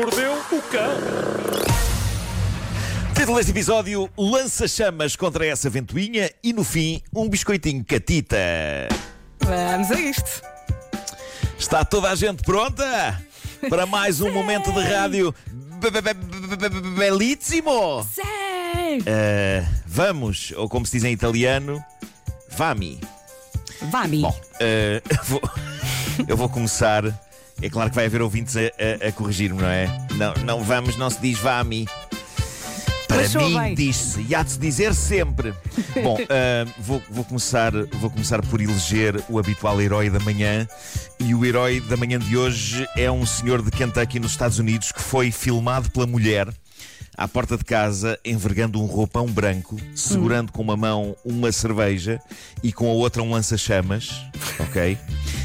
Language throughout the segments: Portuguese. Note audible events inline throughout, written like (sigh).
mordeu o cão. Título deste episódio: Lança-chamas contra essa ventoinha e no fim, um biscoitinho catita. Vamos a isto. Está toda a gente pronta para mais um momento de rádio be- be- be- be- be- belíssimo? Sei! Uh, vamos, ou como se diz em italiano, vami. Vami. Bom, uh, (laughs) eu vou- eu vou começar. É claro que vai haver ouvintes a, a- a corrigir-me, não é? Não, não vamos, não se diz vami. Para Mas soa mim, bem. diz-se, e há de se dizer sempre. (laughs) Bom, uh, vou, vou começar, vou começar por eleger o habitual herói da manhã. E o herói da manhã de hoje é um senhor de Kentucky, nos Estados Unidos, que foi filmado pela mulher à porta de casa, envergando um roupão branco, segurando com uma mão uma cerveja e com a outra um lança-chamas, ok?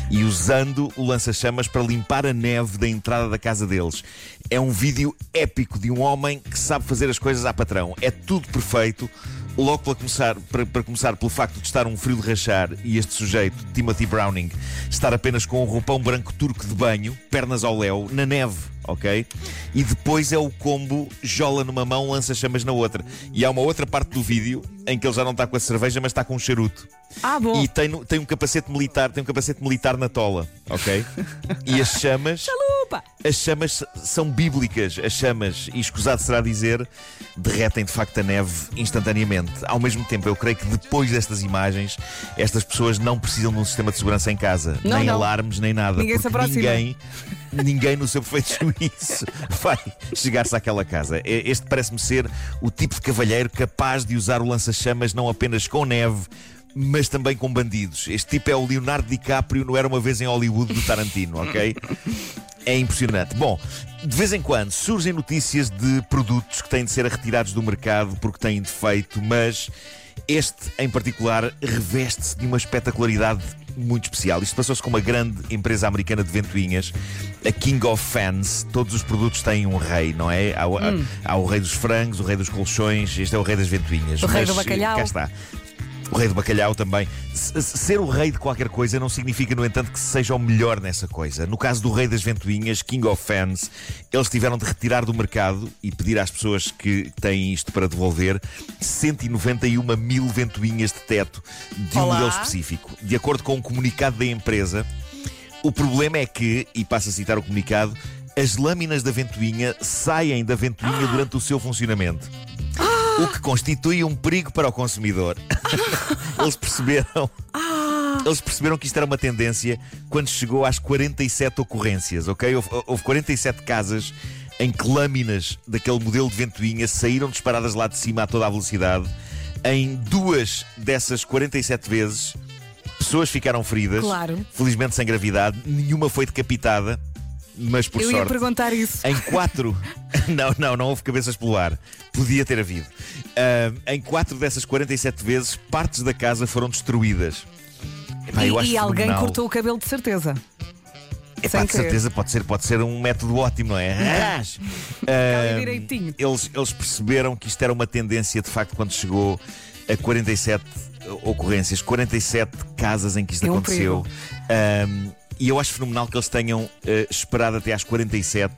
E usando o lança-chamas para limpar a neve da entrada da casa deles. É um vídeo épico de um homem que sabe fazer as coisas à patrão. É tudo perfeito. Logo para começar, para, para começar pelo facto de estar um frio de rachar e este sujeito, Timothy Browning, estar apenas com um roupão branco turco de banho, pernas ao léu, na neve, ok? E depois é o combo jola numa mão, lança chamas na outra. E há uma outra parte do vídeo em que ele já não está com a cerveja, mas está com um charuto. Ah, bom. E tem, tem um capacete militar, tem um capacete militar na tola, ok? E as chamas. (laughs) As chamas são bíblicas, as chamas, e escusado será dizer, derretem de facto a neve instantaneamente. Ao mesmo tempo, eu creio que depois destas imagens, estas pessoas não precisam de um sistema de segurança em casa, Não, nem não. alarmes, nem nada. Ninguém se aproxima. ninguém, ninguém no seu (laughs) perfeito juízo (laughs) vai chegar-se àquela casa. Este parece-me ser o tipo de cavalheiro capaz de usar o lança-chamas não apenas com neve. Mas também com bandidos. Este tipo é o Leonardo DiCaprio, não era uma vez em Hollywood do Tarantino, ok? É impressionante. Bom, de vez em quando surgem notícias de produtos que têm de ser retirados do mercado porque têm defeito, mas este em particular reveste-se de uma espetacularidade muito especial. Isto passou-se com uma grande empresa americana de ventoinhas, a King of Fans. Todos os produtos têm um rei, não é? Há, o- há o rei dos frangos, o rei dos colchões, este é o rei das ventoinhas. O rei Mas, do bacalhau. Cá está. O rei do bacalhau também. Ser o rei de qualquer coisa não significa, no entanto, que se seja o melhor nessa coisa. No caso do rei das ventoinhas, King of Fans, eles tiveram de retirar do mercado e pedir às pessoas que têm isto para devolver 191 mil ventoinhas de teto de um Olá. modelo específico. De acordo com um comunicado da empresa, o problema é que, e passo a citar o comunicado, as lâminas da ventoinha saem da ventoinha durante o seu funcionamento. O que constitui um perigo para o consumidor. (laughs) Eles perceberam. Eles perceberam que isto era uma tendência quando chegou às 47 ocorrências, ok? Houve, houve 47 casas em que lâminas daquele modelo de ventoinha saíram disparadas lá de cima a toda a velocidade. Em duas dessas 47 vezes, pessoas ficaram feridas. Claro. Felizmente sem gravidade. Nenhuma foi decapitada, mas por Eu ia sorte. perguntar isso. Em quatro. (laughs) Não, não, não houve cabeças pelo ar. Podia ter havido. Ah, em quatro dessas 47 vezes, partes da casa foram destruídas. Epá, eu e e alguém fenomenal. cortou o cabelo de certeza. Epá, de querer. certeza pode ser, pode ser um método ótimo, não é? (laughs) Ah, direitinho. eles, eles perceberam que isto era uma tendência, de facto, quando chegou a 47 ocorrências, 47 casas em que isto É um aconteceu. Ah, e eu acho fenomenal que eles tenham ah, esperado até às 47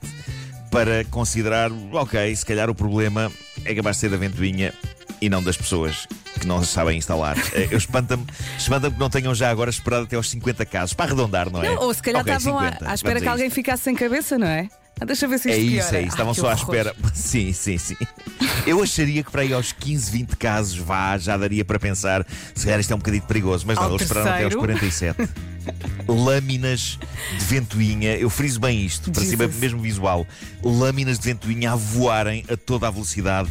para considerar, ok, se calhar o problema é capaz de ser da ventoinha e não das pessoas que não sabem instalar. (laughs) Eh, Eu espanta-me espanta que não tenham já agora esperado até aos 50 casos, para arredondar, não é? Não, ou se calhar Ok, estavam à- 50, à, espera vamos que alguém ficasse sem cabeça, não é? Ah, deixa eu ver se É isto isso, piora. é isso. Estavam só à horror. espera. (laughs) Sim, sim, sim. Eu acharia que para aí aos 15, 20 casos vá, já daria para pensar. Se calhar isto é um bocadinho perigoso, mas não, Ao eles esperaram até aos terceiro. 47. Lâminas de ventoinha, eu friso bem isto, para cima Jesus. mesmo visual. Lâminas de ventoinha a voarem a toda a velocidade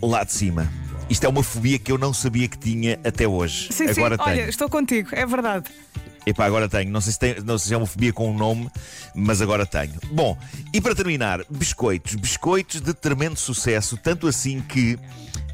lá de cima. Isto é uma fobia que eu não sabia que tinha até hoje. Sim, Agora sim, tenho. olha, estou contigo, é verdade. Epá, agora tenho. Não sei, se tem, não sei se é uma fobia com um nome, mas agora tenho. Bom, e para terminar, biscoitos. Biscoitos de tremendo sucesso, tanto assim que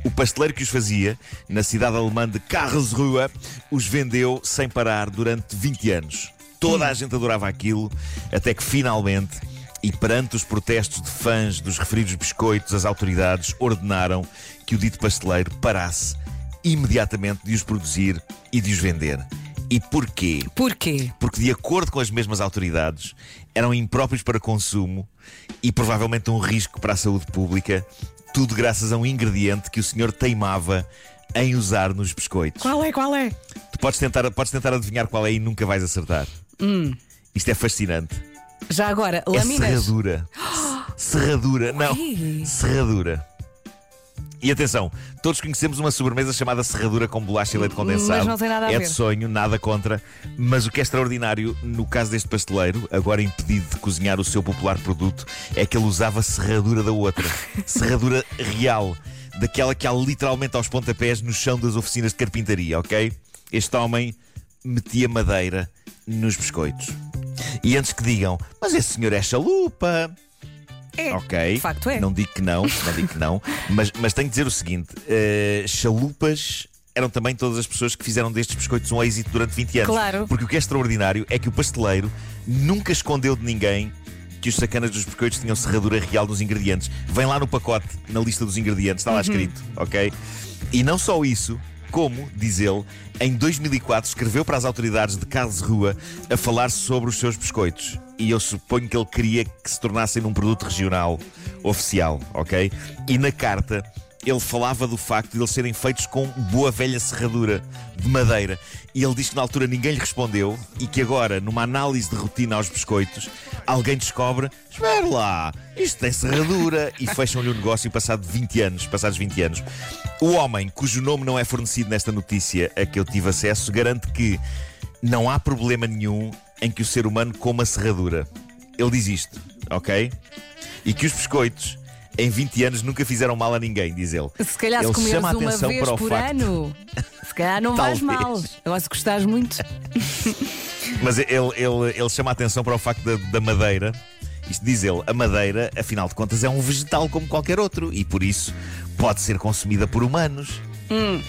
o pasteleiro que os fazia, na cidade alemã de Karlsruhe, os vendeu sem parar durante 20 anos. Toda a gente adorava aquilo, até que finalmente, e perante os protestos de fãs dos referidos biscoitos, as autoridades ordenaram que o dito pasteleiro parasse imediatamente de os produzir e de os vender. E porquê? Porquê? Porque, de acordo com as mesmas autoridades, eram impróprios para consumo e provavelmente um risco para a saúde pública, tudo graças a um ingrediente que o senhor teimava em usar nos biscoitos. Qual é? Qual é? Tu podes tentar, podes tentar adivinhar qual é e nunca vais acertar. Isto é fascinante. Já agora, É laminas. serradura. (gasps) Serradura, não. Serradura. E atenção, todos conhecemos uma sobremesa chamada serradura com bolacha e leite condensado. Mas não tem nada a é ver. de sonho, nada contra. Mas o que é extraordinário no caso deste pasteleiro, agora impedido de cozinhar o seu popular produto, é que ele usava serradura da outra. (laughs) serradura real. Daquela que há literalmente aos pontapés no chão das oficinas de carpintaria, ok? Este homem metia madeira nos biscoitos. E antes que digam, mas esse senhor é chalupa. É. Ok. De facto é. Não digo que não, não digo que não. (laughs) Mas, mas tenho que dizer o seguinte: eh, chalupas eram também todas as pessoas que fizeram destes biscoitos um êxito durante 20 anos. Claro. Porque o que é extraordinário é que o pasteleiro nunca escondeu de ninguém que os sacanas dos biscoitos tinham serradura real nos ingredientes. Vem lá no pacote, na lista dos ingredientes, está lá escrito, ok? E não só isso, como, diz ele, em 2004 escreveu para as autoridades de Karlsruhe a falar sobre os seus biscoitos. E eu suponho que ele queria que se tornassem num produto regional oficial, ok? E na carta ele falava do facto de eles serem feitos com boa velha serradura de madeira. E ele diz que na altura ninguém lhe respondeu e que agora, numa análise de rotina aos biscoitos, alguém descobre: espera lá, isto tem serradura. (laughs) E fecham-lhe o negócio passado 20 anos, passados 20 anos. O homem, cujo nome não é fornecido nesta notícia a que eu tive acesso, garante que não há problema nenhum em que o ser humano coma serradura. Ele diz isto, ok? E que os biscoitos. Em 20 anos nunca fizeram mal a ninguém, diz ele. Se calhar se Ele comeres chama a uma atenção vez para o por facto- ano, se calhar não vais mal. Agora se gostares muito. (laughs) Mas ele, ele, ele chama a atenção para o facto da, da madeira. Isto diz ele, a madeira, afinal de contas, é um vegetal como qualquer outro e por isso pode ser consumida por humanos.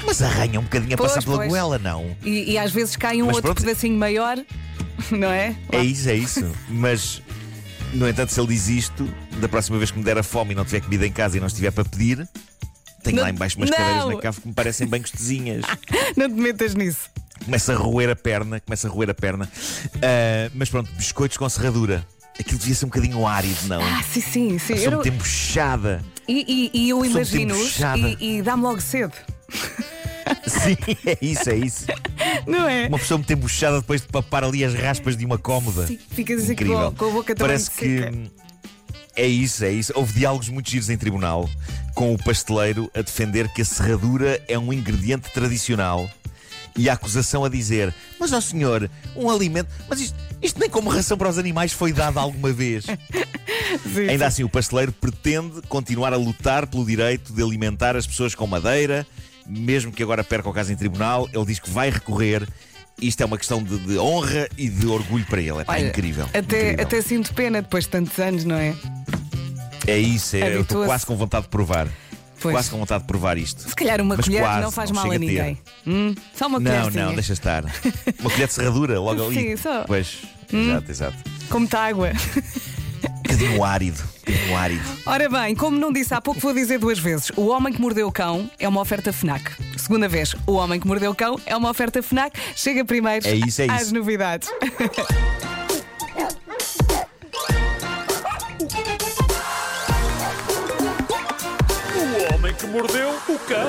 Mas arranha um bocadinho a Pois, passar pela pois. goela, não? E, e às vezes cai um Mas outro pronto. pedacinho maior, (laughs) não é? É isso, é isso. (laughs) Mas, no entanto, se ele diz isto, da próxima vez que me der a fome e não tiver comida em casa e não estiver para pedir, tenho Não- lá embaixo umas não. cadeiras na cave que me parecem bem gostosinhas. (laughs) Não te metas nisso. Começa a roer a perna, começa a roer a perna. Ah, mas pronto, biscoitos com serradura. Aquilo devia ser um bocadinho árido, não? Ah, sim, sim, sim. Sou Eu muito embuchada. E, e- e eu imagino-os e, e dá-me logo cedo, (laughs) Sim, é isso, é isso. Não é? Uma pessoa muito embuchada depois de papar ali as raspas de uma cómoda. Sim, ficas assim Incrível. com, a boca também Parece que seca. é isso, é isso. Houve diálogos muito giros em tribunal com o pasteleiro a defender que a serradura é um ingrediente tradicional e a acusação a dizer: Mas, ó senhor, um alimento. Mas isto, isto nem como ração para os animais foi dado alguma vez. (laughs) Sim, Ainda assim, o pasteleiro pretende continuar a lutar pelo direito de alimentar as pessoas com madeira, mesmo que agora perca o caso em tribunal. Ele diz que vai recorrer. Isto é uma questão de, de honra e de orgulho para ele. É Olha, incrível. Até, incrível. até sinto pena depois de tantos anos, não é? É isso, é, eu estou quase com vontade de provar. Pois. Quase com vontade de provar isto. Se calhar uma Mas colher quase, não faz não mal a ninguém. Hum, só uma Não, colherzinha. não, deixa estar. Uma colher de serradura, logo (laughs) ali. Sim, só. Hum. Pois, exato, exato. Com muita água. (laughs) Um bocadinho árido. Um bocadinho árido. Ora bem, como não disse há pouco, vou dizer duas vezes. O Homem que Mordeu o Cão é uma oferta FNAC. Segunda vez, O Homem que Mordeu o Cão é uma oferta FNAC. Chega primeiro É isso, é às isso. novidades. (laughs) O homem que mordeu o cão.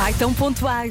Ai, tão pontuais.